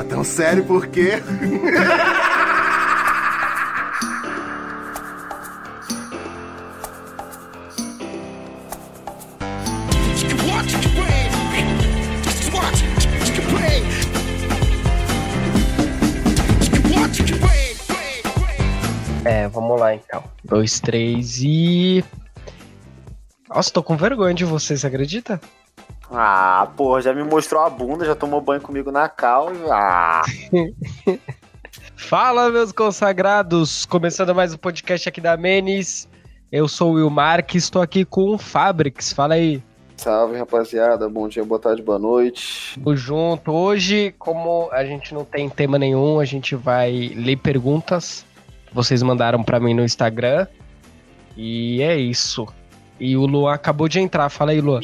Tá tão sério por quê? É, vamos lá então. Dois, três e. Nossa, tô com vergonha de você, você acredita? Ah, porra, já me mostrou a bunda, já tomou banho comigo na cal. Ah. Fala, meus consagrados! Começando mais um podcast aqui da Menes. Eu sou o Will Marques, estou aqui com o Fabrics. Fala aí. Salve, rapaziada. Bom dia, boa tarde, boa noite. Tamo junto. Hoje, como a gente não tem tema nenhum, a gente vai ler perguntas que vocês mandaram pra mim no Instagram. E é isso. E o Luan acabou de entrar. Fala aí, Luan.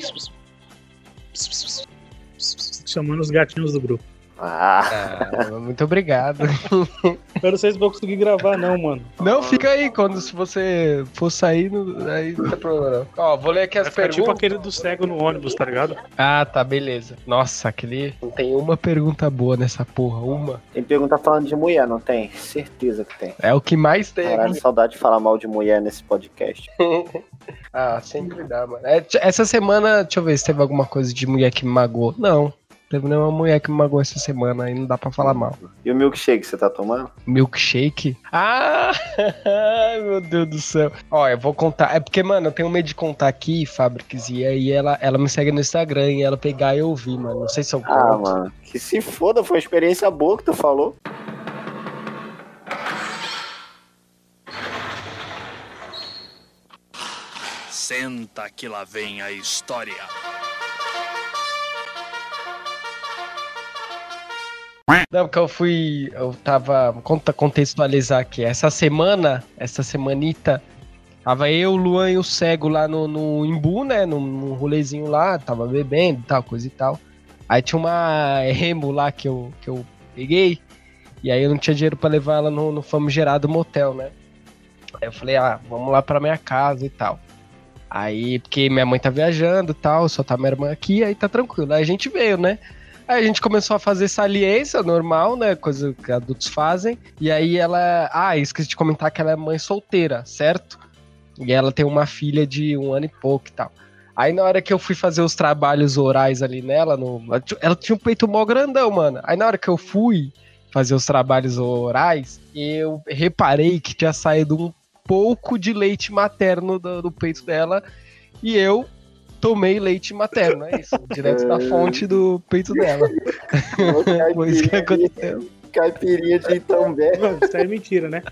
Chamando os gatinhos do grupo. Ah, Ah, muito obrigado. Eu não sei se vou conseguir gravar, não, mano. Não, fica aí. Quando se você for sair, não- aí não tem problema. não. Ó, vou ler aqui as Vai ficar perguntas. tipo aquele do cego no ônibus, tá ligado? Ah, tá, beleza. Nossa, aquele. Não tem uma pergunta boa nessa porra. Uma. tem pergunta falando de mulher, não tem? Certeza que tem. É o que mais tem. Caralho, saudade de falar mal de mulher nesse podcast. Ah, sempre dá, mano. É, essa semana, deixa eu ver se teve alguma coisa de mulher que me magoou. Não. Teve nenhuma mulher que me magoou essa semana, aí não dá pra falar mal. E o milkshake você tá tomando? Milkshake? Ah! ai, meu Deus do céu. Ó, eu vou contar. É porque, mano, eu tenho medo de contar aqui, Fabrics, e aí ela, ela me segue no Instagram e ela pegar e eu ouvir, mano. Não sei se eu conto. Ah, mano. Que se foda, foi uma experiência boa que tu falou. Senta que lá vem a história. Não, porque eu fui. Eu tava. Contextualizar aqui. Essa semana, essa semanita, tava eu, o Luan e o Cego lá no, no Imbu, né? Num, rolezinho lá, tava bebendo tal, coisa e tal. Aí tinha uma Remo lá que eu, que eu peguei. E aí eu não tinha dinheiro pra levar ela no, no famigerado motel, né? Aí eu falei, ah, vamos lá pra minha casa e tal. Aí, porque minha mãe tá viajando e tal, só tá minha irmã aqui, aí tá tranquilo. Aí a gente veio, né? Aí a gente começou a fazer saliência normal, né? Coisa que adultos fazem. E aí ela. Ah, esqueci de comentar que ela é mãe solteira, certo? E ela tem uma filha de um ano e pouco e tal. Aí na hora que eu fui fazer os trabalhos orais ali nela, no... ela tinha um peito mó grandão, mano. Aí na hora que eu fui fazer os trabalhos orais, eu reparei que tinha saído um pouco de leite materno do, do peito dela. E eu tomei leite materno, é isso. Direto da fonte do peito dela. Foi isso que aconteceu. Caipirinha de Itambé. Mano, isso aí é mentira, né?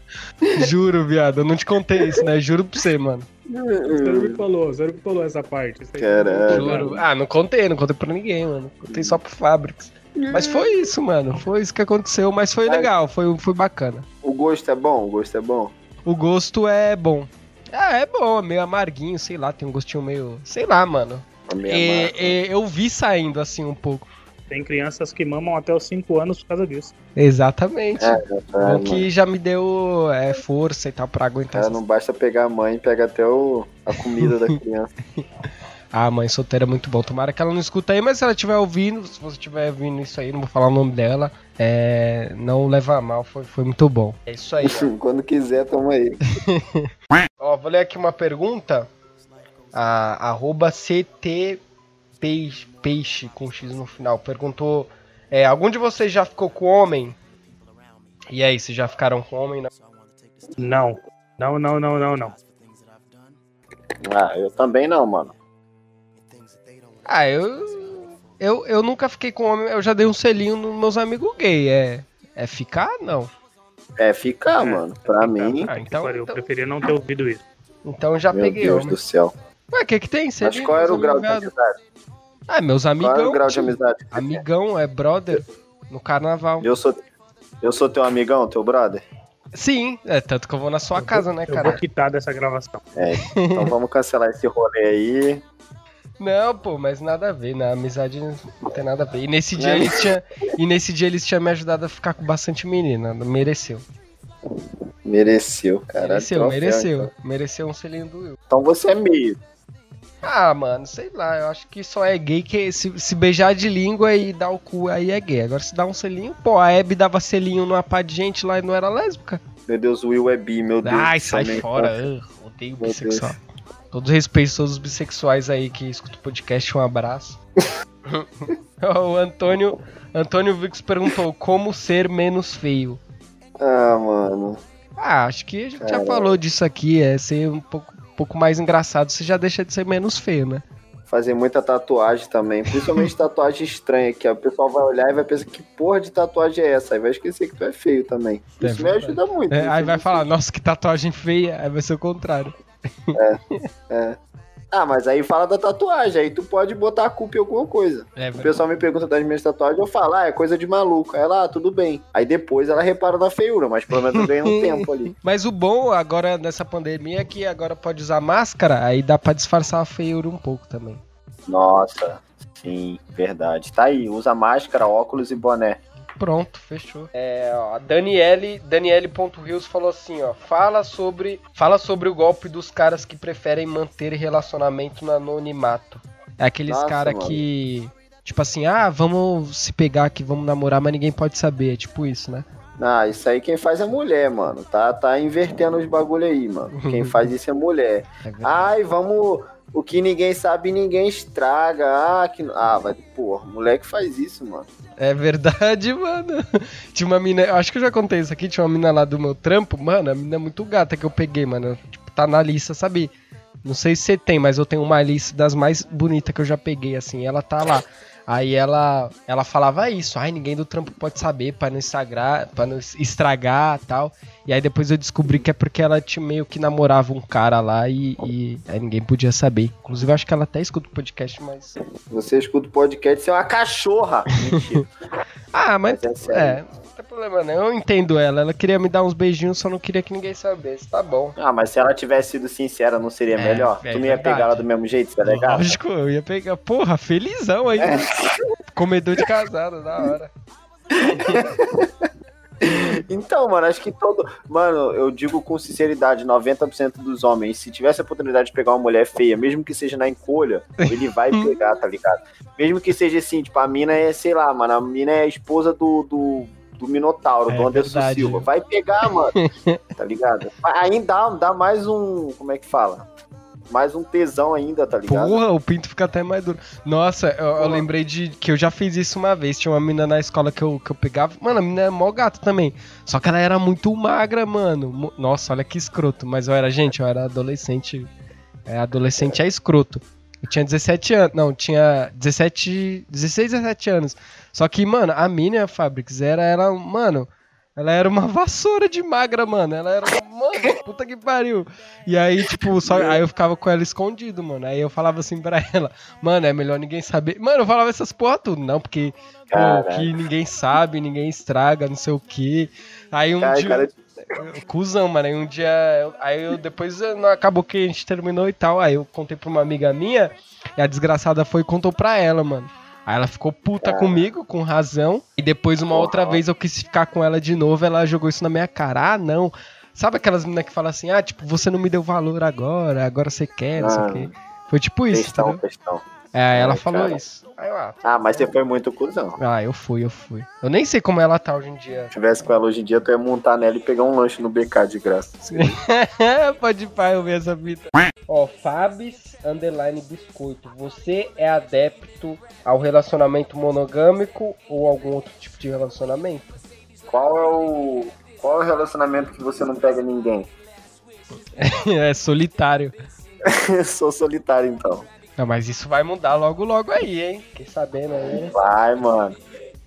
Juro, viado. Eu não te contei isso, né? Juro pra você, mano. Você não me falou, você não me falou essa parte. Caralho. Juro. Ah, não contei, não contei pra ninguém, mano. Contei só pro Fabrics. Mas foi isso, mano. Foi isso que aconteceu, mas foi legal, foi, foi bacana. O gosto é bom? O gosto é bom? O gosto é bom. Ah, é bom, é meio amarguinho, sei lá, tem um gostinho meio. Sei lá, mano. E- e eu vi saindo assim um pouco. Tem crianças que mamam até os 5 anos por causa disso. Exatamente. É, o que já me deu é, força e tal pra aguentar É, essas não basta pegar a mãe, pega até o, a comida da criança. Ah, mãe solteira é muito bom. Tomara que ela não escuta aí, mas se ela estiver ouvindo, se você estiver ouvindo isso aí, não vou falar o nome dela, é, não leva a mal, foi, foi muito bom. É isso aí. Quando quiser, toma aí. Ó, vou ler aqui uma pergunta. A, arroba CT Peixe, Peixe com X no final perguntou: é, algum de vocês já ficou com homem? E aí, vocês já ficaram com homem? Não? Não. Não, não, não, não, não. Ah, eu também não, mano. Ah, eu, eu. Eu nunca fiquei com homem, eu já dei um selinho nos meus amigos gay. É, é ficar? Não. É ficar, É, mano. Pra mim, Ah, então, eu então, preferia não ter ouvido isso. então já meu peguei Deus homem. do céu. Ué, o que que tem? Mas Selinho, qual era o meus grau de amigos- amizade? Ah, meus Qual amigão. era o grau de amizade? Amigão, é brother. No carnaval. Eu sou, eu sou teu amigão, teu brother? Sim, é tanto que eu vou na sua casa, né, Eu vou cara? quitar dessa gravação. É, então vamos cancelar esse rolê aí. Não, pô, mas nada a ver, na amizade não tem nada a ver. E nesse dia Né? eles tinham, e nesse dia eles tinham me ajudado a ficar com bastante menina, mereceu. Mereceu, cara. mereceu, Troféu, mereceu. Então. Mereceu um selinho do Will. Então você é meio. Ah, mano, sei lá, eu acho que só é gay que se, se beijar de língua e dar o cu aí é gay. Agora se dá um selinho, pô, a Abby dava selinho numa pá de gente lá e não era lésbica. Meu Deus, o Will é bi, meu Deus. Ai, sai fora, ugh, odeio Meu bissexual. Todos respeitos todos os bissexuais aí que escutam o podcast, um abraço. o Antônio, Antônio Vix perguntou como ser menos feio. Ah, mano. Ah, acho que a gente já Caralho. falou disso aqui, é ser um pouco, um pouco mais engraçado, você já deixa de ser menos feio, né? Fazer muita tatuagem também. Principalmente tatuagem estranha, que o pessoal vai olhar e vai pensar que porra de tatuagem é essa? Aí vai esquecer que tu é feio também. É Isso me ajuda muito. É, aí vai falar, nossa, que tatuagem feia, aí vai ser o contrário. É. Ah, mas aí fala da tatuagem, aí tu pode botar a culpa em alguma coisa. É O pessoal me pergunta das minhas tatuagens, eu falo, ah, é coisa de maluco. Aí ela, ah, tudo bem. Aí depois ela repara na feiura, mas pelo menos eu ganho um tempo ali. Mas o bom agora nessa pandemia é que agora pode usar máscara, aí dá pra disfarçar a feiura um pouco também. Nossa, sim, verdade. Tá aí, usa máscara, óculos e boné. Pronto, fechou. É, ó, a Daniele, Daniele.rios falou assim, ó, fala sobre, fala sobre o golpe dos caras que preferem manter relacionamento no anonimato. É aqueles Nossa, cara mano. que tipo assim, ah, vamos se pegar aqui, vamos namorar, mas ninguém pode saber, é tipo isso, né? Ah, isso aí quem faz é mulher, mano. Tá, tá invertendo os bagulho aí, mano. Quem faz isso é mulher. É. Ai, vamos. O que ninguém sabe, ninguém estraga. Ah, que... ah vai. Porra, moleque faz isso, mano. É verdade, mano. Tinha uma mina, acho que eu já contei isso aqui, tinha uma mina lá do meu trampo, mano, a mina é muito gata que eu peguei, mano. Tipo, tá na lista, sabe? Não sei se você tem, mas eu tenho uma lista das mais bonitas que eu já peguei, assim, ela tá lá. Aí ela, ela falava isso, ai, ninguém do trampo pode saber pra não estragar, para não estragar tal. E aí depois eu descobri que é porque ela tinha meio que namorava um cara lá e, e aí ninguém podia saber. Inclusive, eu acho que ela até escuta o podcast, mas. Você escuta o podcast, você é uma cachorra. Ah, mas Mas é é, tem problema não. Eu entendo ela. Ela queria me dar uns beijinhos, só não queria que ninguém soubesse. Tá bom. Ah, mas se ela tivesse sido sincera, não seria É, melhor? é tu não ia pegar ela do mesmo jeito, tá ligado? Lógico, eu ia pegar. Porra, felizão aí. Comedor de casado, da hora. Então, mano, acho que todo. Mano, eu digo com sinceridade: 90% dos homens, se tivesse a oportunidade de pegar uma mulher feia, mesmo que seja na encolha, ele vai pegar, tá ligado? Mesmo que seja assim, tipo, a mina é, sei lá, mano, a mina é a esposa do. do... Do Minotauro, É do Anderson verdade. Silva. Vai pegar, mano. tá ligado? Aí dá, dá mais um. Como é que fala? Mais um tesão ainda, tá ligado? Porra, o pinto fica até mais duro. Nossa, eu, eu lembrei de que eu já fiz isso uma vez. Tinha uma menina na escola que eu, que eu pegava. Mano, a menina é mó gata também. Só que ela era muito magra, mano. Nossa, olha que escroto. Mas eu era, gente, eu era adolescente. É, adolescente é escroto. Eu tinha 17 anos. Não, tinha 17. 16, 17 anos. Só que, mano, a mina Fabrics era, era, mano. Ela era uma vassoura de magra, mano. Ela era. Mano, puta que pariu. E aí, tipo, só, aí eu ficava com ela escondido, mano. Aí eu falava assim pra ela, mano, é melhor ninguém saber. Mano, eu falava essas porra tudo, não, porque pô, que ninguém sabe, ninguém estraga, não sei o quê. Aí um Cara, dia. cara, Cusão, mano. Aí um dia. eu- Aí eu depois não acabou que a gente terminou e tal. Aí eu contei pra uma amiga minha. E a desgraçada foi e contou pra ela, mano. Aí ela ficou puta comigo, com razão. E depois, uma outra vez, eu quis ficar com ela de novo. Ela jogou isso na minha cara. Ah, não. Sabe aquelas meninas que falam assim: ah, tipo, você não me deu valor agora, agora você quer, não sei o quê. Foi tipo isso, questão, entendeu? questão. É, ela Ai, falou cara. isso. Aí eu, ah, Ah, mas você foi muito cuzão. ah, eu fui, eu fui. Eu nem sei como ela tá hoje em dia. Se tivesse com ela hoje em dia, tu ia montar nela e pegar um lanche no BK de graça. Pode ir pra eu ver essa fita. Ó, Fabs Underline Biscoito. Você é adepto ao relacionamento monogâmico ou algum outro tipo de relacionamento? Qual é o. Qual é o relacionamento que você não pega ninguém? é solitário. Sou solitário, então. Não, mas isso vai mudar logo, logo aí, hein? Fiquei sabendo aí. Vai, mano.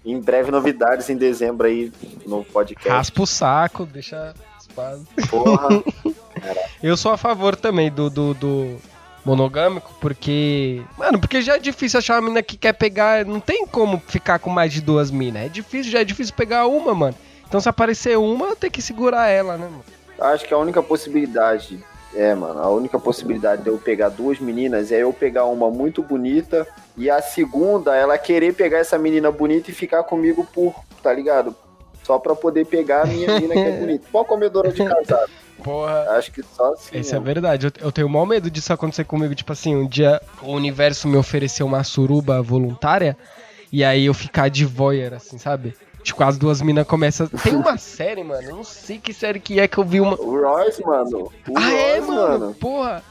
Em breve, novidades em dezembro aí no podcast. Raspa o saco, deixa espaço. Porra. Eu sou a favor também do, do, do monogâmico, porque. Mano, porque já é difícil achar uma mina que quer pegar. Não tem como ficar com mais de duas minas. É difícil, já é difícil pegar uma, mano. Então se aparecer uma, tem que segurar ela, né, mano? Acho que a única possibilidade. É, mano, a única possibilidade de eu pegar duas meninas é eu pegar uma muito bonita e a segunda, ela querer pegar essa menina bonita e ficar comigo por, tá ligado? Só pra poder pegar a minha menina que é bonita. Qual comedora de casado? Porra. Acho que só assim. Isso é verdade. Eu, eu tenho o maior medo disso acontecer comigo. Tipo assim, um dia o universo me ofereceu uma suruba voluntária e aí eu ficar de voyeur, assim, sabe? Tipo, as duas minas começam. Tem uma série, mano. Não sei que série que é que eu vi uma. O Royce, mano. O ah, é, Royce, mano? Porra.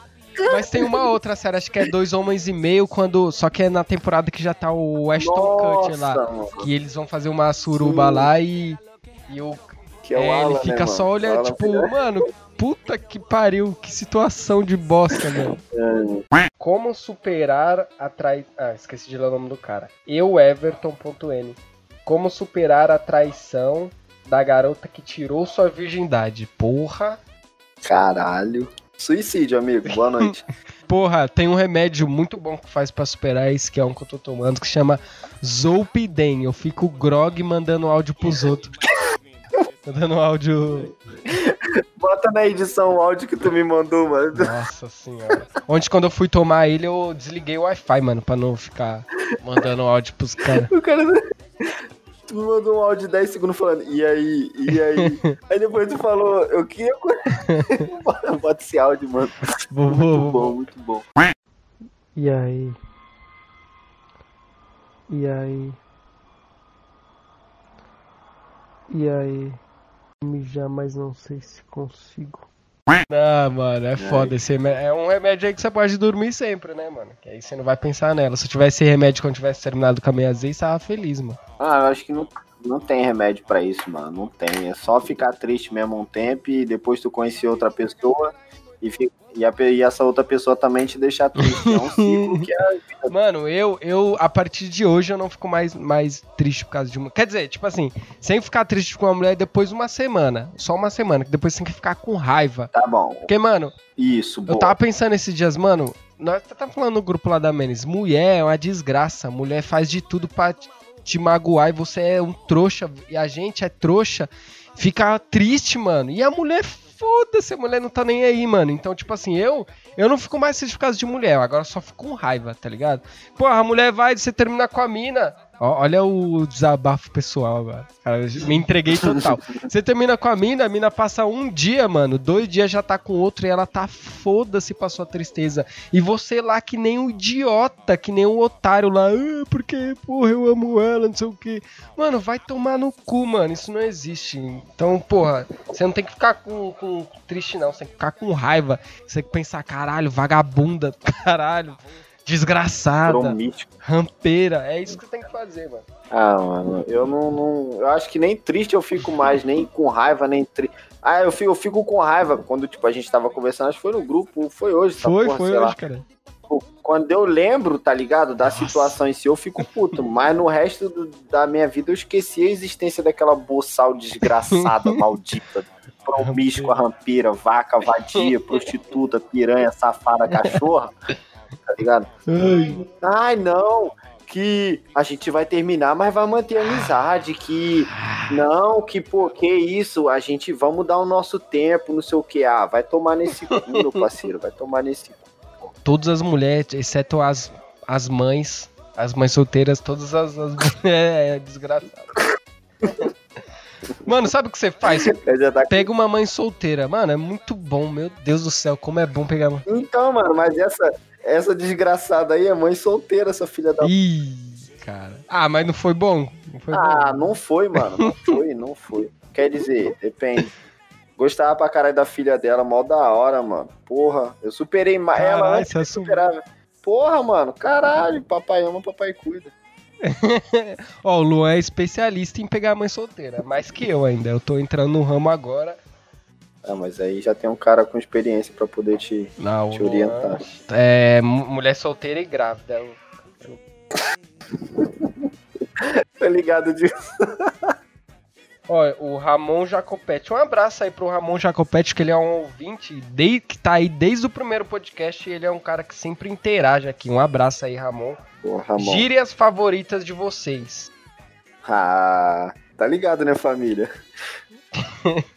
Mas tem uma outra série, acho que é Dois Homens e Meio, quando. Só que é na temporada que já tá o Ashton Kutcher lá. Mano. Que eles vão fazer uma suruba Sim. lá e. E o Que é o é, Alan, ele fica né, só mano? olhando, O tipo, mano, puta que pariu, que situação de bosta, mano. Como superar a trai... Ah, esqueci de ler o nome do cara. Eu, Everton.n. Como superar a traição da garota que tirou sua virgindade? Porra. Caralho. Suicídio, amigo. Boa noite. Porra, tem um remédio muito bom que faz pra superar isso, que é um que eu tô tomando, que chama Zolpidem. Eu fico grog mandando áudio pros outros. mandando áudio Bota na edição o áudio que tu me mandou, mano. Nossa senhora. Onde quando eu fui tomar ele, eu desliguei o Wi-Fi, mano, pra não ficar mandando áudio pros caras. O cara. Tu me mandou um áudio de 10 segundos falando, e aí, e aí? aí depois tu falou, eu queria. Bota esse áudio, mano. Vou, Muito vou, bom, muito bom. E aí? E aí? E aí? Mijar, mas não sei se consigo. Ah, mano, é foda esse remédio. É um remédio aí que você pode dormir sempre, né, mano? Que aí você não vai pensar nela. Se eu tivesse esse remédio quando tivesse terminado com a minha azeite, tava feliz, mano. Ah, eu acho que não, não tem remédio pra isso, mano. Não tem. É só ficar triste mesmo um tempo e depois tu conhecer outra pessoa e, e, a e essa outra pessoa também te deixar triste. É um ciclo que é. Mano, eu, eu, a partir de hoje, eu não fico mais, mais triste por causa de uma. Quer dizer, tipo assim, sem ficar triste com uma mulher depois de uma semana. Só uma semana, que depois você tem que ficar com raiva. Tá bom. Porque, mano, Isso, eu boa. tava pensando esses dias, mano. Nós tá falando no grupo lá da Menes. Mulher é uma desgraça. Mulher faz de tudo pra te magoar e você é um trouxa. E a gente é trouxa. Fica triste, mano. E a mulher, foda-se, a mulher não tá nem aí, mano. Então, tipo assim, eu eu não fico mais causa de mulher. Agora só fico com raiva, tá ligado? Porra, a mulher vai, você termina com a mina. Olha o desabafo pessoal agora. Cara, me entreguei total. Você termina com a mina, a mina passa um dia, mano, dois dias já tá com outro e ela tá foda-se pra sua tristeza. E você lá que nem um idiota, que nem um otário lá, ah, porque, porra, eu amo ela, não sei o que. Mano, vai tomar no cu, mano, isso não existe. Então, porra, você não tem que ficar com, com triste, não, você tem que ficar com raiva. Você tem que pensar, caralho, vagabunda, caralho, desgraçada, Promítico. rampeira. É isso que você tem que fazer, mano. Ah, mano, eu não, não- Eu acho que nem triste eu fico mais, nem com raiva, nem triste. Ah, eu fico, eu fico com raiva quando, tipo, a gente tava conversando, acho que foi no grupo, foi hoje, essa Foi, porra, foi sei lá. hoje, cara. Tipo, Quando eu lembro, tá ligado, da Nossa. situação em si, eu fico puto. Mas no resto do- da minha vida eu esqueci a existência daquela boçal desgraçada, maldita. Promíscua, rampeira, vaca, vadia, prostituta, piranha, safada, cachorra. Tá ligado? Ai. Ai, não, que a gente vai terminar, mas vai manter a amizade, que não, que pô, que isso, a gente vamos dar o nosso tempo, não sei o que. Ah, vai tomar nesse cu, meu parceiro, vai tomar nesse cu. Todas as mulheres, exceto as, as mães, as mães solteiras, todas as, as mulheres é desgraçado. Mano, sabe o que você faz? Tá- Pega uma mãe solteira. Mano, é muito bom, meu Deus do céu, como é bom pegar uma. Então, mano, mas essa, essa desgraçada aí é mãe solteira, essa filha da. Ih, cara. Ah, mas não foi bom? Não foi Ah, bom. não foi, mano, não foi, não foi. Quer dizer, depende. Gostava pra caralho da filha dela, mó da hora, mano. Porra, eu superei mais ela antes de superar. Porra, mano, caralho, papai ama, papai cuida. Ó, o Luan é especialista em pegar a mãe solteira. Mais que eu ainda. Eu tô entrando no ramo agora. Ah, mas aí já tem um cara com experiência pra poder te, Não, te orientar. É, mu- mulher solteira e grávida. Eu- Tá ligado disso? Ó, o Ramon Jacopete. Um abraço aí pro Ramon Jacopete, que ele é um ouvinte de, que tá aí desde o primeiro podcast e ele é um cara que sempre interage aqui. Um abraço aí, Ramon. Porra, Ramon. Gírias favoritas de vocês. Ah, tá ligado, né, família?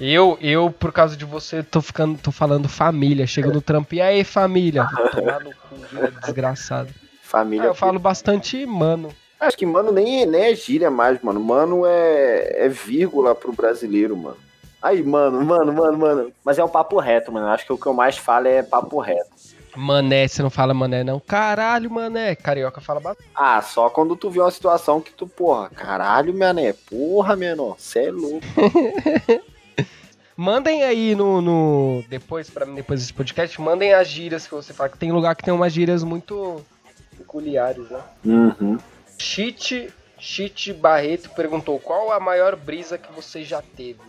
Eu, eu, por causa de você, tô ficando, tô falando família. Chego no trampo, e aí, família? Tomar no cu, desgraçado. Ah, Família. eu falo bastante, mano. Acho que mano nem, nem é gíria mais, mano. Mano é, é vírgula pro brasileiro, mano. Aí, mano, mano, mano, mano. Mas é um papo reto, mano. Acho que o que eu mais falo é papo reto. Mané, você não fala mané, não. Caralho, mané. Carioca fala bastante. Ah, só quando tu vê uma situação que tu, porra, caralho, mané. Porra, menor. Cê é louco. Mandem aí no, no. Depois, pra mim, depois desse podcast, mandem as gírias que você fala. Que tem lugar que tem umas gírias muito peculiares, né? Uhum. Chite Barreto perguntou qual a maior brisa que você já teve.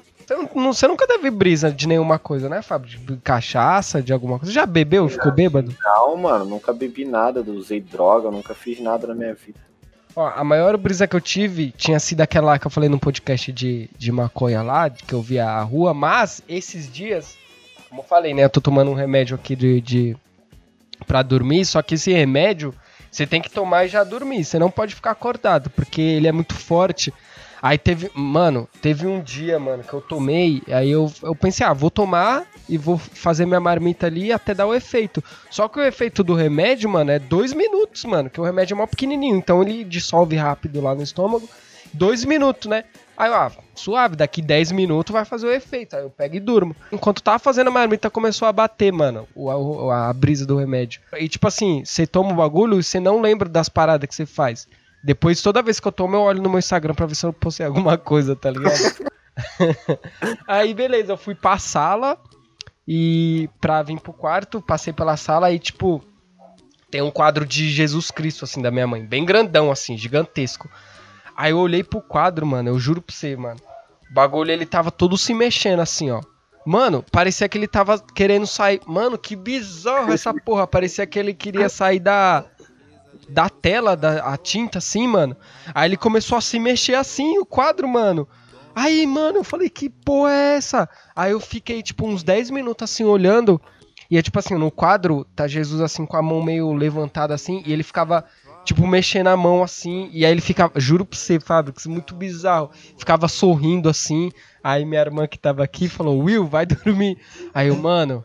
Você nunca teve brisa de nenhuma coisa, né, Fábio? De cachaça, de alguma coisa. Já bebeu? Ficou bêbado? Não, mano, nunca bebi nada, usei droga, nunca fiz nada na minha vida. Ó, a maior brisa que eu tive tinha sido aquela que eu falei no podcast de, de maconha lá, que eu vi a rua, mas esses dias, como eu falei, né? Eu tô tomando um remédio aqui de, de pra dormir, só que esse remédio você tem que tomar e já dormir. Você não pode ficar acordado, porque ele é muito forte. Aí teve, mano, teve um dia, mano, que eu tomei, aí eu, eu pensei, ah, vou tomar e vou fazer minha marmita ali até dar o efeito. Só que o efeito do remédio, mano, é dois minutos, mano, que o remédio é mó pequenininho, então ele dissolve rápido lá no estômago. Dois minutos, né? Aí, eu, ah, suave, daqui 10 minutos vai fazer o efeito. Aí eu pego e durmo. Enquanto tava fazendo a marmita, começou a bater, mano, o- a, a brisa do remédio. E tipo assim, você toma o bagulho e você não lembra das paradas que você faz. Depois, toda vez que eu tomo, eu olho no meu Instagram pra ver se eu postei alguma coisa, tá ligado? Aí, beleza, eu fui pra sala e pra vir pro quarto, passei pela sala e, tipo, tem um quadro de Jesus Cristo, assim, da minha mãe, bem grandão, assim, gigantesco. Aí eu olhei pro quadro, mano, eu juro pra você, mano. O bagulho, ele tava todo se mexendo, assim, ó. Mano, parecia que ele tava querendo sair. Mano, que bizarro essa porra. Parecia que ele queria sair da. Da tela, da a tinta, assim, mano. Aí ele começou a se mexer assim, o quadro, mano. Aí, mano, eu falei, que porra é essa? Aí eu fiquei, tipo, uns 10 minutos assim, olhando. E é tipo assim, no quadro, tá Jesus assim, com a mão meio levantada assim, e ele ficava, tipo, mexendo a mão assim, e aí ele ficava, juro pra você, Fábio, que isso é muito bizarro. Ficava sorrindo assim. Aí minha irmã que tava aqui falou, Will, vai dormir. Aí eu, mano,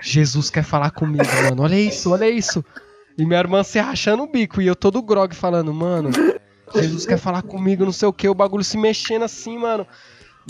Jesus quer falar comigo, mano. Olha isso, olha isso. E minha irmã se rachando o bico, e eu todo grog falando, mano, Jesus quer falar comigo, não sei o que, o bagulho se mexendo assim, mano.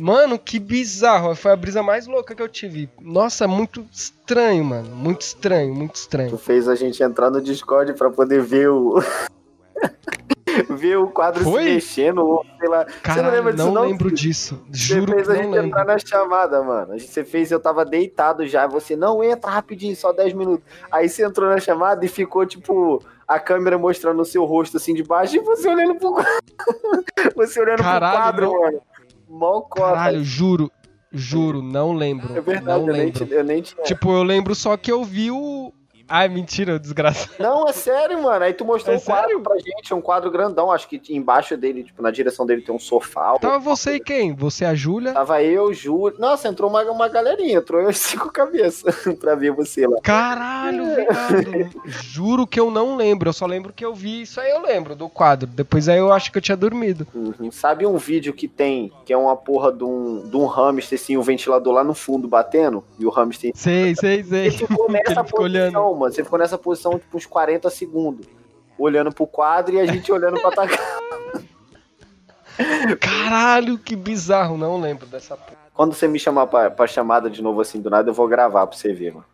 Mano, que bizarro. Foi a brisa mais louca que eu tive. Nossa, muito estranho, mano. Muito estranho, muito Tu estranho. fez a gente entrar no Discord pra poder ver o. ver o quadro Foi? se mexendo, ou sei lá. Você não Caralho, lembra disso, não, não? lembro disso. Você Juro fez que a gente lembro. entrar na chamada, mano. Você fez, eu tava deitado já. Você não entra rapidinho, só 10 minutos. Aí você entrou na chamada e ficou, tipo, a câmera mostrando o seu rosto assim de baixo e você olhando pro quadro. você olhando Caralho, pro quadro, não. mano. Mó cota. Caralho, juro. Juro, não lembro. é verdade, não eu nem, lembro. te- eu nem. Tipo, eu lembro só que eu vi o. Ai, mentira, desgraçado. Não, é sério, mano. Aí tu mostrou É um quadro sério? pra gente, um quadro grandão. Acho que embaixo dele, tipo, na direção dele tem um sofá. Tava você e quem? Você e a Júlia? Tava eu, Júlio. Nossa, entrou uma, uma galerinha, entrou eu cinco cabeças pra ver você lá. Caralho, viado. Juro que eu não lembro. Eu só lembro que eu vi. Isso aí eu lembro do quadro. Depois aí eu acho que eu tinha dormido. Uhum. Sabe um vídeo que tem, que é uma porra de um, de um hamster, assim, o ventilador lá no fundo batendo, e o hamster. Sei, sei, sei. Você ficou nessa ele ficou olhando. Mano. Você ficou nessa posição, tipo, uns 40 segundos. Olhando pro quadro e a gente olhando pra atacar. Caralho, que bizarro. Não lembro dessa porra. Quando você me chamar pra, pra chamada de novo assim do nada, eu vou gravar pra você ver, mano.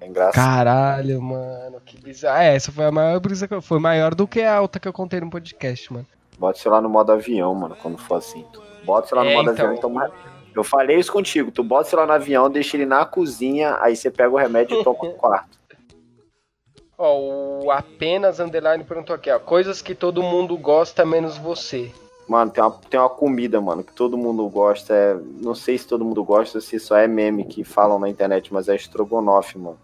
É engraçado. Caralho, mano. Que bizarro. É, essa foi a maior brisa que eu. Foi maior do que a alta que eu contei no podcast, mano. Bota o celular no modo avião, mano, quando for assim. Bota celular É, no modo então. avião, então. Eu falei isso contigo. Tu bota o celular no avião, deixa ele na cozinha, aí você pega o remédio e toma no quarto. Ó, o apenas underline perguntou aqui, ó. Coisas que todo mundo gosta menos você. Mano, tem uma, tem uma comida, mano, que todo mundo gosta. É, não sei se todo mundo gosta, se só é meme que falam na internet, mas é estrogonofe, mano.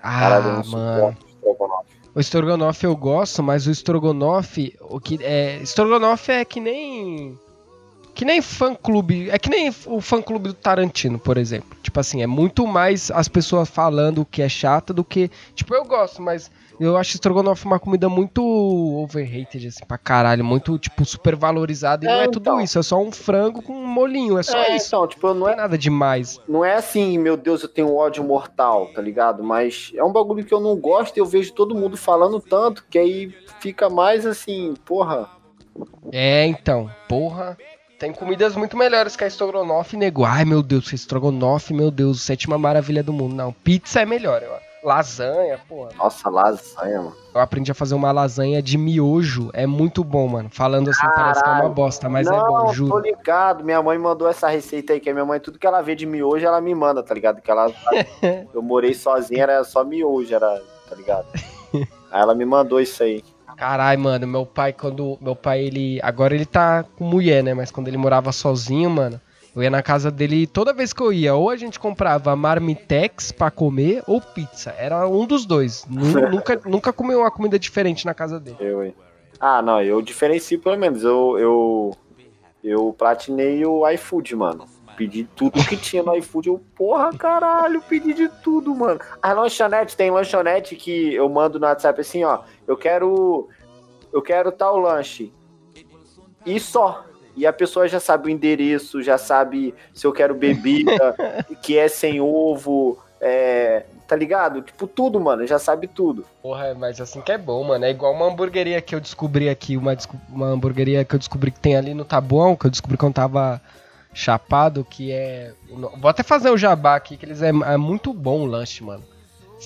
Caralho, eu Ah, não mano. estrogonofe. O estrogonofe eu gosto, mas o estrogonofe, o que é, estrogonofe é que nem que nem fã clube, é que nem o fã clube do Tarantino, por exemplo. Tipo assim, é muito mais as pessoas falando que é chata do que, tipo, eu gosto, mas eu acho estrogonofe uma comida muito overrated assim pra caralho, muito tipo super valorizada e É, não é tudo então. isso, é só um frango com um molinho, é só é, isso. então, tipo, não Não é nada demais. Não é assim, meu Deus, eu tenho ódio mortal, tá ligado? Mas é um bagulho que eu não gosto e eu vejo todo mundo falando tanto que aí fica mais assim, porra. É, então, porra. Tem comidas muito melhores que a estrogonofe, nego. Ai, meu Deus, estrogonofe, meu Deus, sétima maravilha do mundo. Não, pizza é melhor, eu acho. Lasanha, porra. Nossa, lasanha, mano. Eu aprendi a fazer uma lasanha de miojo. É muito bom, mano. Falando assim, parece que é uma Caralho. bosta, mas não, é bom, tô juro. ligado. Minha mãe mandou essa receita aí, que a minha mãe, tudo que ela vê de miojo, ela me manda, tá ligado? Que ela, eu morei sozinho, era só miojo, era, tá ligado? Aí ela me mandou isso aí. Caralho, mano, meu pai, quando. Meu pai, ele. Agora ele tá com mulher, né? Mas quando ele morava sozinho, mano, eu ia na casa dele toda vez que eu ia. Ou a gente comprava marmitex pra comer, ou pizza. Era um dos dois. Nu- nunca, nunca comi uma comida diferente na casa dele. Eu, hein? Ah, não, eu diferencio pelo menos. Eu, eu, eu platinei o iFood, mano. Pedi tudo que tinha no iFood. Eu, porra, caralho, pedi de tudo, mano. A lanchonete, tem lanchonete que eu mando no WhatsApp assim, ó. Eu quero. Eu quero tal lanche. E só. E a pessoa já sabe o endereço, já sabe se eu quero bebida, que é sem ovo, é, tá ligado? Tipo, tudo, mano, já sabe tudo. Porra, mas assim que é bom, mano. É igual uma hamburgueria que eu descobri aqui, uma, uma hamburgueria que eu descobri que tem ali no Tabuão, que eu descobri quando tava chapado, que é. Vou até fazer o jabá aqui, que eles é, é muito bom o lanche, mano.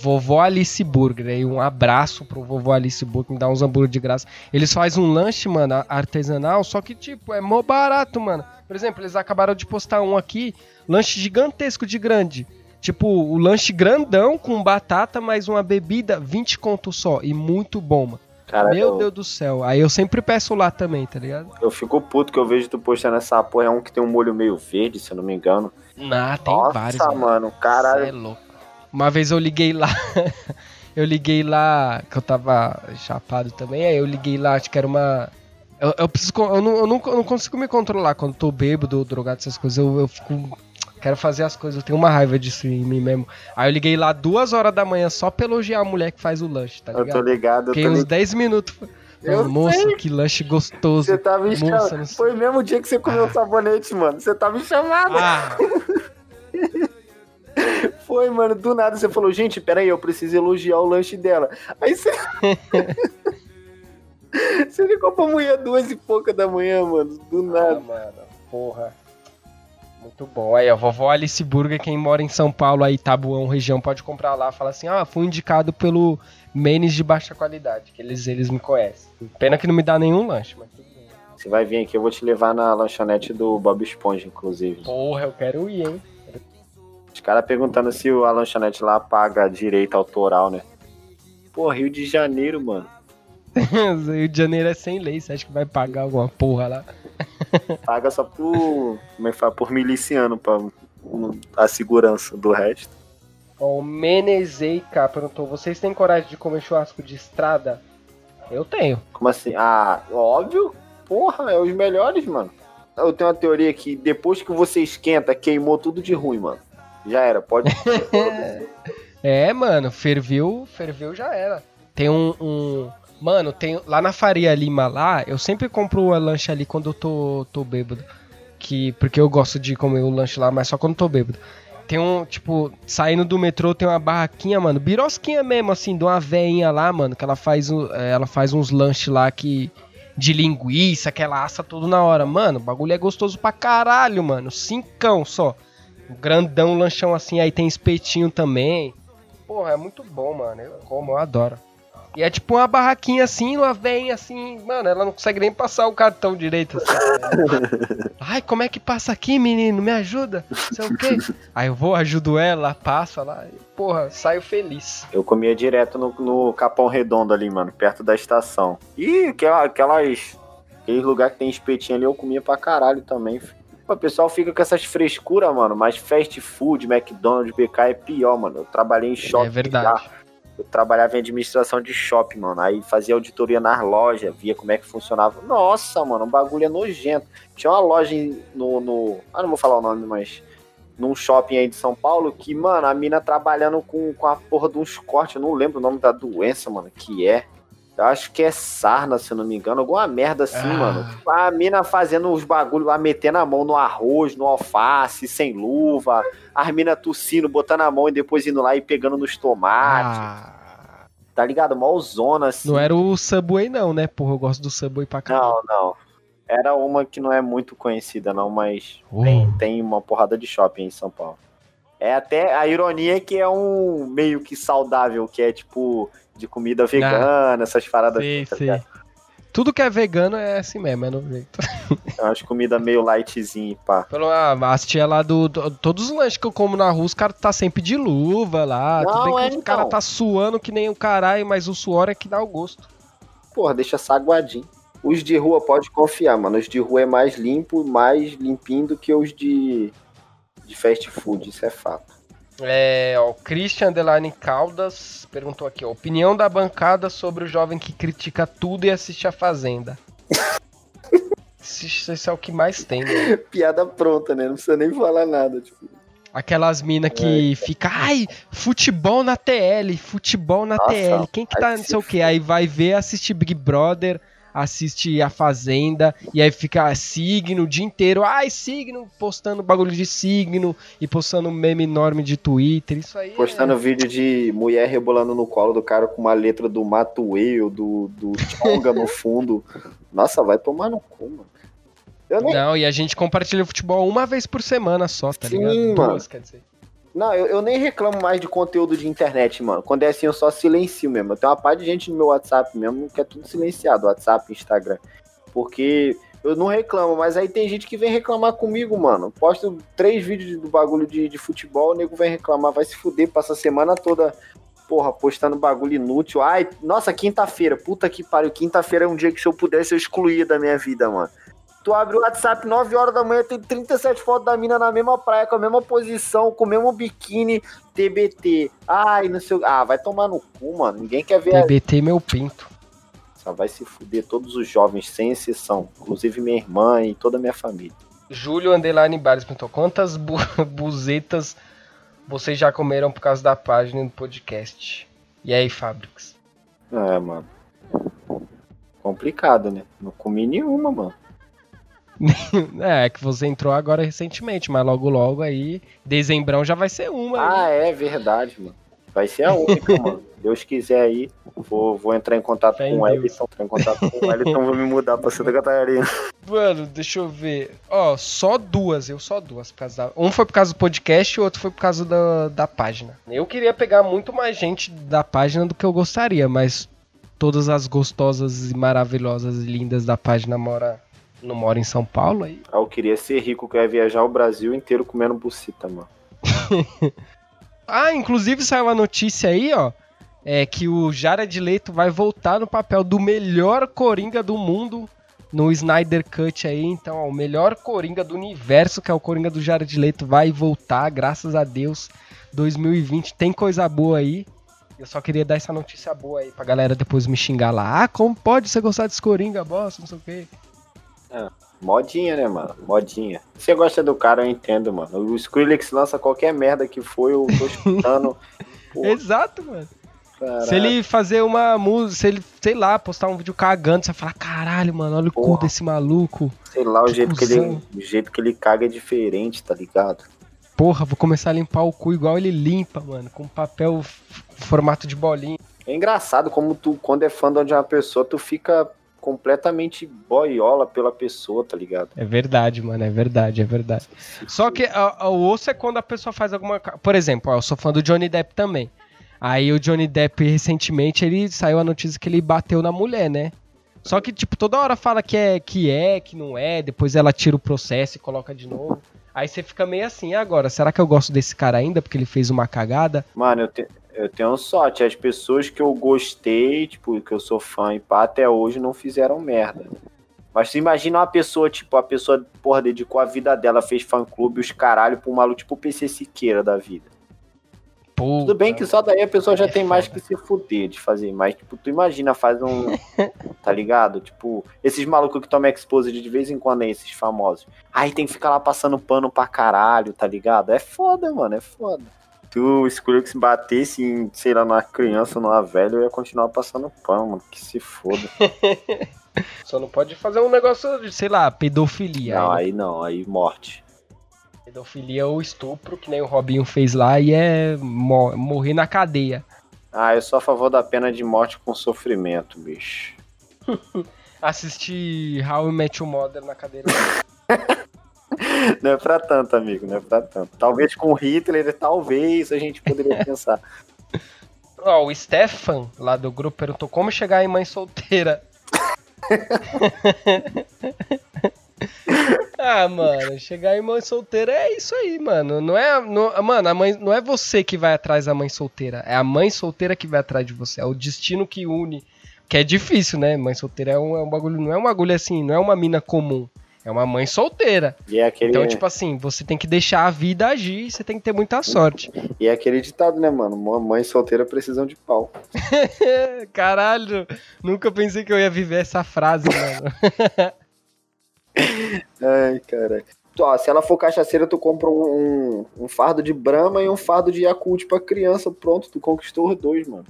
Vovó Alice Burger, aí um abraço pro vovô Alice Burger, me dá uns hambúrguer de graça. Eles fazem um lanche, mano, artesanal, só que, tipo, é mó barato, mano. Por exemplo, eles acabaram de postar um aqui, lanche gigantesco de grande. Tipo, o lanche grandão com batata mais uma bebida, 20 conto só. E muito bom, mano. Cara, Meu eu, Deus do céu. Aí eu sempre peço lá também, tá ligado? eu fico puto que eu vejo tu postando essa porra. É um que tem um molho meio verde, se eu não me engano. Ah, tem Nossa, vários, mano. mano, Cê caralho. é louco. Uma vez eu liguei lá. eu liguei lá, que eu tava chapado também. Aí eu liguei lá, acho que era uma. Eu, eu preciso. Eu não, eu, não, eu não consigo me controlar quando tô bêbado, drogado, essas coisas. Eu, eu fico. Quero fazer as coisas, eu tenho uma raiva disso em mim mesmo. Aí eu liguei lá duas horas da manhã só pra elogiar a mulher que faz o lanche, tá Eu tô ligado? ligado, eu Fiquei tô uns ligado. 10 minutos. Eu Moça, sei. que lanche gostoso. Você tava me Moça, chamando. sei. Foi o mesmo dia que você comeu o sabonete, mano. Você tava me chamando. Ah, Foi, mano. Do nada você falou, gente, peraí, eu preciso elogiar o lanche dela. Aí você. você ligou pra mulher duas e pouca da manhã, mano. Do ah, nada. mano, porra. Muito bom. Aí, ó, vovó Alice Burger, quem mora em São Paulo, aí, Tabuão, região, pode comprar lá. Fala assim, ah, fui indicado pelo Menes de baixa qualidade, que eles, eles me conhecem. Pena que não me dá nenhum lanche, mas tudo bem. Você vai vir aqui, eu vou te levar na lanchonete do Bob Esponja, inclusive. Porra, eu quero ir, hein? Os caras perguntando se a lanchonete lá paga direito autoral, né? Pô, Rio de Janeiro, mano. Rio de Janeiro é sem lei, você acha que vai pagar alguma porra lá? Paga só por. Como é que fala? Por miliciano, pra a segurança do resto. Ó, o Menezeica perguntou, vocês têm coragem de comer churrasco de estrada? Eu tenho. Como assim? Ah, óbvio. Porra, é os melhores, mano. Eu tenho uma teoria que depois que você esquenta, queimou tudo de ruim, mano. Já era, pode. É, mano, ferveu, ferveu já era. Tem um, um- Mano, tem lá na Faria Lima lá, eu sempre compro o lanche ali quando eu tô, tô bêbado. Que, porque eu gosto de comer o lanche lá, mas só quando tô bêbado. Tem um, tipo, saindo do metrô tem uma barraquinha, mano, birosquinha mesmo, assim, de uma veinha lá, mano, que ela faz, é, ela faz uns lanches lá que. De linguiça, que ela assa tudo na hora. Mano, o bagulho é gostoso pra caralho, mano. Cincão só. Um grandão lanchão assim, aí tem espetinho também. Porra, é muito bom, mano. Eu como, eu adoro. E é tipo uma barraquinha assim, uma veinha assim, mano, ela não consegue nem passar o cartão direito. Assim? Ai, como é que passa aqui, menino? Me ajuda? Sei o quê. Aí eu vou, ajudo ela, passo lá, e, porra, saio feliz. Eu comia direto no, no Capão Redondo ali, mano, perto da estação. E aquela, aquelas. Aqueles lugares que tem espetinho ali, eu comia pra caralho também. filho. O pessoal fica com essas frescuras, mano, mas fast food, McDonald's, BK é pior, mano. Eu trabalhei em shopping. é verdade. já. Eu trabalhava em administração de shopping, mano. Aí fazia auditoria nas lojas, via como é que funcionava. Nossa, mano, o bagulho é nojento. Tinha uma loja no, no. Ah, não vou falar o nome, mas. Num shopping aí de São Paulo, que, mano, a mina trabalhando com, com a porra de uns cortes. Eu não lembro o nome da doença, mano, que é. Eu acho que é sarna, se eu não me engano. Alguma merda assim, Ah. mano. Tipo, a mina fazendo os bagulho lá, metendo a mão no arroz, no alface, sem luva. As mina tossindo, botando a mão e depois indo lá e pegando nos tomates. Ah, Tá ligado? Mó zona, assim. não era o Subway não, né? Porra, eu gosto do Subway pra caralho. Não, não. Era uma que não é muito conhecida, não, mas Uh. tem, tem uma porrada de shopping em São Paulo. É até a ironia é que é um meio que saudável, que é tipo de comida vegana, essas paradas. Sei, assim, tá ligado? Tudo que é vegano é assim mesmo, é no jeito. É umas comidas meio lightzinho, pá. Pelo ah, as tia lá do, do- Todos os lanches que eu como na rua, os caras tá sempre de luva lá. Não, Tudo bem que é, os então. caras tá suando que nem o caralho, mas o suor é que dá o gosto. Porra, deixa saguadinho. Os de rua pode confiar, mano. Os de rua é mais limpo, mais limpinho do que os de, de fast food, isso é fato. É, ó, o Christian Deline Caldas perguntou aqui, ó, opinião da bancada sobre o jovem que critica tudo e assiste a Fazenda. Esse, esse é o que mais tem, né? Piada pronta, né? Não precisa nem falar nada. Tipo. Aquelas minas que fica, ai, futebol na TL, futebol na Nossa, TL. Quem que tá não se sei o que? Aí vai ver, assiste Big Brother, assiste a Fazenda, e aí fica signo o dia inteiro. Ai, signo, postando bagulho de signo e postando meme enorme de Twitter. Isso aí. é- Postando vídeo de mulher rebolando no colo do cara com uma letra do Matuei ou do, do Tonga no fundo. Nossa, vai tomar no cu, mano. Nem, Não, e a gente compartilha o futebol uma vez por semana só, tá Sim, ligado? mano. Duas, quer dizer. Não eu, eu nem reclamo mais de conteúdo de internet, mano. Quando é assim, eu só silencio mesmo. Eu tenho uma parte de gente no meu WhatsApp mesmo que é tudo silenciado, WhatsApp, Instagram. Porque eu não reclamo, mas aí tem gente que vem reclamar comigo, mano. Posto três vídeos do bagulho de, de futebol, o nego vem reclamar, vai se fuder, passa a semana toda, porra, postando bagulho inútil. Ai, nossa, quinta-feira, puta que pariu. Quinta-feira é um dia que se eu pudesse eu excluía da minha vida, mano. Tu abre o WhatsApp 9 horas da manhã, tem 37 fotos da mina na mesma praia, com a mesma posição, com o mesmo biquíni, TBT. Ai, não sei. Ah, vai tomar no cu, mano. Ninguém quer ver. a- TBT meu pinto. Só vai se fuder todos os jovens, sem exceção. Inclusive minha irmã e toda a minha família. Júlio Underline Bares perguntou: quantas bu buzetas vocês já comeram por causa da página do podcast? E aí, Fabrics? É, mano. Complicado, né? Não comi nenhuma, mano. É, que você entrou agora recentemente, mas logo logo aí, dezembrão já vai ser uma. aí. Ah, é verdade, mano. Vai ser a única, mano. Deus quiser aí, vou, vou entrar em contato Fé com o. Wellington. Entrar em contato com o Wellington, vou me mudar pra Santa Catarina. Mano, deixa eu ver. Ó, só duas, eu só duas. Por causa da... Um foi por causa do podcast e o outro foi por causa da, da página. Eu queria pegar muito mais gente da página do que eu gostaria, mas todas as gostosas e maravilhosas e lindas da página mora, não moram em São Paulo aí. Ah, eu queria ser rico, que eu ia viajar o Brasil inteiro comendo bucita, mano. Ah, inclusive saiu a notícia aí, ó. É que o Jared Leto vai voltar no papel do melhor Coringa do mundo no Snyder Cut aí. Então, ó, o melhor Coringa do universo, que é o Coringa do Jared Leto, vai voltar, graças a Deus. 2020 tem coisa boa aí. Eu só queria dar essa notícia boa aí pra galera depois me xingar lá. Ah, como pode você gostar desse Coringa, bosta, não sei o quê. Modinha, né, mano? Modinha. Se você gosta do cara, eu entendo, mano. O Skrillex lança qualquer merda que for, eu tô escutando. Exato, mano. caralho. Se ele fazer uma música, se ele, sei lá, postar um vídeo cagando, você vai falar, caralho, mano, olha o cu Porra. desse maluco. Sei lá, o que jeito, que ele, o jeito que ele caga é diferente, tá ligado? Porra, vou começar a limpar o cu igual ele limpa, mano, com papel formato de bolinha. É engraçado como tu, quando é fã de uma pessoa, tu fica completamente boiola pela pessoa, tá ligado? É verdade, mano, é verdade, é verdade. Só que o osso é quando a pessoa faz alguma. Por exemplo, ó, eu sou fã do Johnny Depp também. Aí o Johnny Depp, recentemente, ele saiu a notícia que ele bateu na mulher, né? Só que, tipo, toda hora fala que é, que é, que não é, depois ela tira o processo e coloca de novo. Aí você fica meio assim, e agora, será que eu gosto desse cara ainda porque ele fez uma cagada? Mano, eu, te- eu tenho sorte. As pessoas que eu gostei, tipo, que eu sou fã e pá, até hoje não fizeram merda. Mas tu imagina uma pessoa, tipo, a pessoa, porra, dedicou a vida dela, fez fã-clube, os caralho, pra um maluco tipo o PC Siqueira da vida. Pô, Tudo bem que só daí a pessoa já É tem mais foda. que se fuder de fazer, mas, tipo, tu imagina, faz um. tá ligado? Tipo, esses malucos que tomam exposed de vez em quando aí, esses famosos. Aí tem que ficar lá passando pano pra caralho, tá ligado? É foda, mano, é foda. Tu escolheu que se batesse em, sei lá, numa criança ou numa velha, eu ia continuar passando pano, mano. Que se foda. Só não pode fazer um negócio de, sei lá, pedofilia. não, Aí aí não, aí morte. Pedofilia ou estupro, que nem o Robinho fez lá, e é mo- morrer na cadeia. Ah, eu sou a favor da pena de morte com sofrimento, bicho. Assistir How I Met Your Mother na cadeira. Não é pra tanto, amigo, não é pra tanto. Talvez com Hitler, talvez a gente poderia pensar. Ó, o Stefan, lá do grupo, perguntou como chegar em mãe solteira. ah, mano, chegar em mãe solteira é isso aí, mano. Não é, não, mano, a mãe não é você que vai atrás da mãe solteira, é a mãe solteira que vai atrás de você, é o destino que une. Que é difícil, né? Mãe solteira é um, é um bagulho, não é um bagulho assim, não é uma mina comum. É uma mãe solteira. É aquele, Então, tipo assim, você tem que deixar a vida agir e você tem que ter muita sorte. e é aquele ditado, né, mano? Uma Mãe solteira precisam de pau. Caralho, nunca pensei que eu ia viver essa frase, mano. Ai, cara. Ó, se ela for cachaceira, tu compra um, um, um fardo de Brahma e um fardo de Yakult pra criança. Pronto, tu conquistou os dois, mano.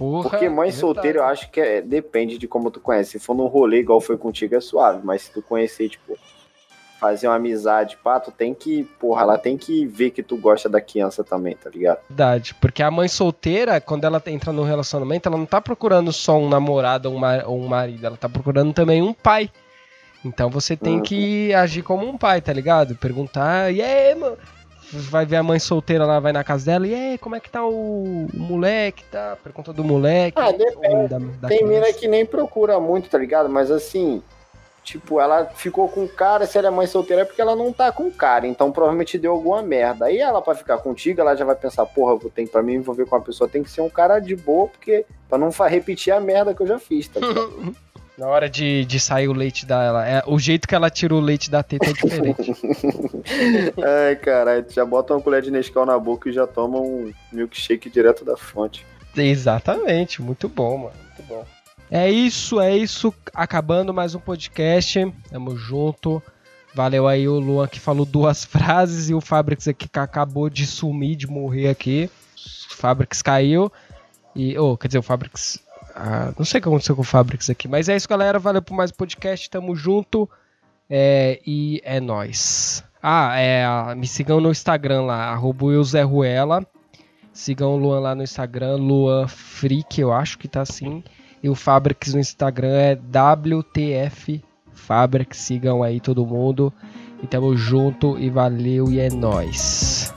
Porra, Porque mãe é solteira eu acho que é, depende de como tu conhece. Se for num rolê igual foi contigo, é suave. Mas se tu conhecer, tipo, fazer uma amizade, pá, tu tem que, porra, ela tem que ver que tu gosta da criança também, tá ligado? Verdade, porque a mãe solteira, quando ela entra no relacionamento, ela não tá procurando só um namorado um, ou um marido, ela tá procurando também um pai. Então você tem Uhum. que agir como um pai, tá ligado? Perguntar, e aí, mano? Vai ver a mãe solteira lá, vai na casa dela, e aí, como é que tá o, o moleque, tá? Pergunta do moleque. Ah, depende. da- da Tem mina criança. que nem procura muito, tá ligado? Mas assim, tipo, ela ficou com o cara, se ela é mãe solteira é porque ela não tá com o cara, então provavelmente deu alguma merda. Aí ela, pra ficar contigo, ela já vai pensar, porra, eu tenho pra me envolver com uma pessoa, tem que ser um cara de boa, porque pra não repetir a merda que eu já fiz, tá ligado? Na hora de, de sair o leite dela, é, o jeito que ela tira o leite da teta é diferente. Ai, caralho, já bota uma colher de Nescau na boca e já toma um milkshake direto da fonte. Exatamente, muito bom, mano. Muito bom. É isso, é isso. Acabando mais um podcast. Tamo junto. Valeu aí o Luan que falou duas frases e o Fabrics aqui que acabou de sumir, de morrer aqui. O Fabrics caiu. E, oh, quer dizer, o Fabrics. Ah, não sei o que aconteceu com o Fabrics aqui. Mas é isso, galera. Valeu por mais podcast. Tamo junto. É, e é nóis. Ah, é, me sigam no Instagram lá, arroba. Sigam o Luan lá no Instagram, Luan Freak, eu acho que tá assim. E o Fabrics no Instagram é WTF Fabrics. Sigam aí todo mundo. E tamo junto e valeu e é nóis.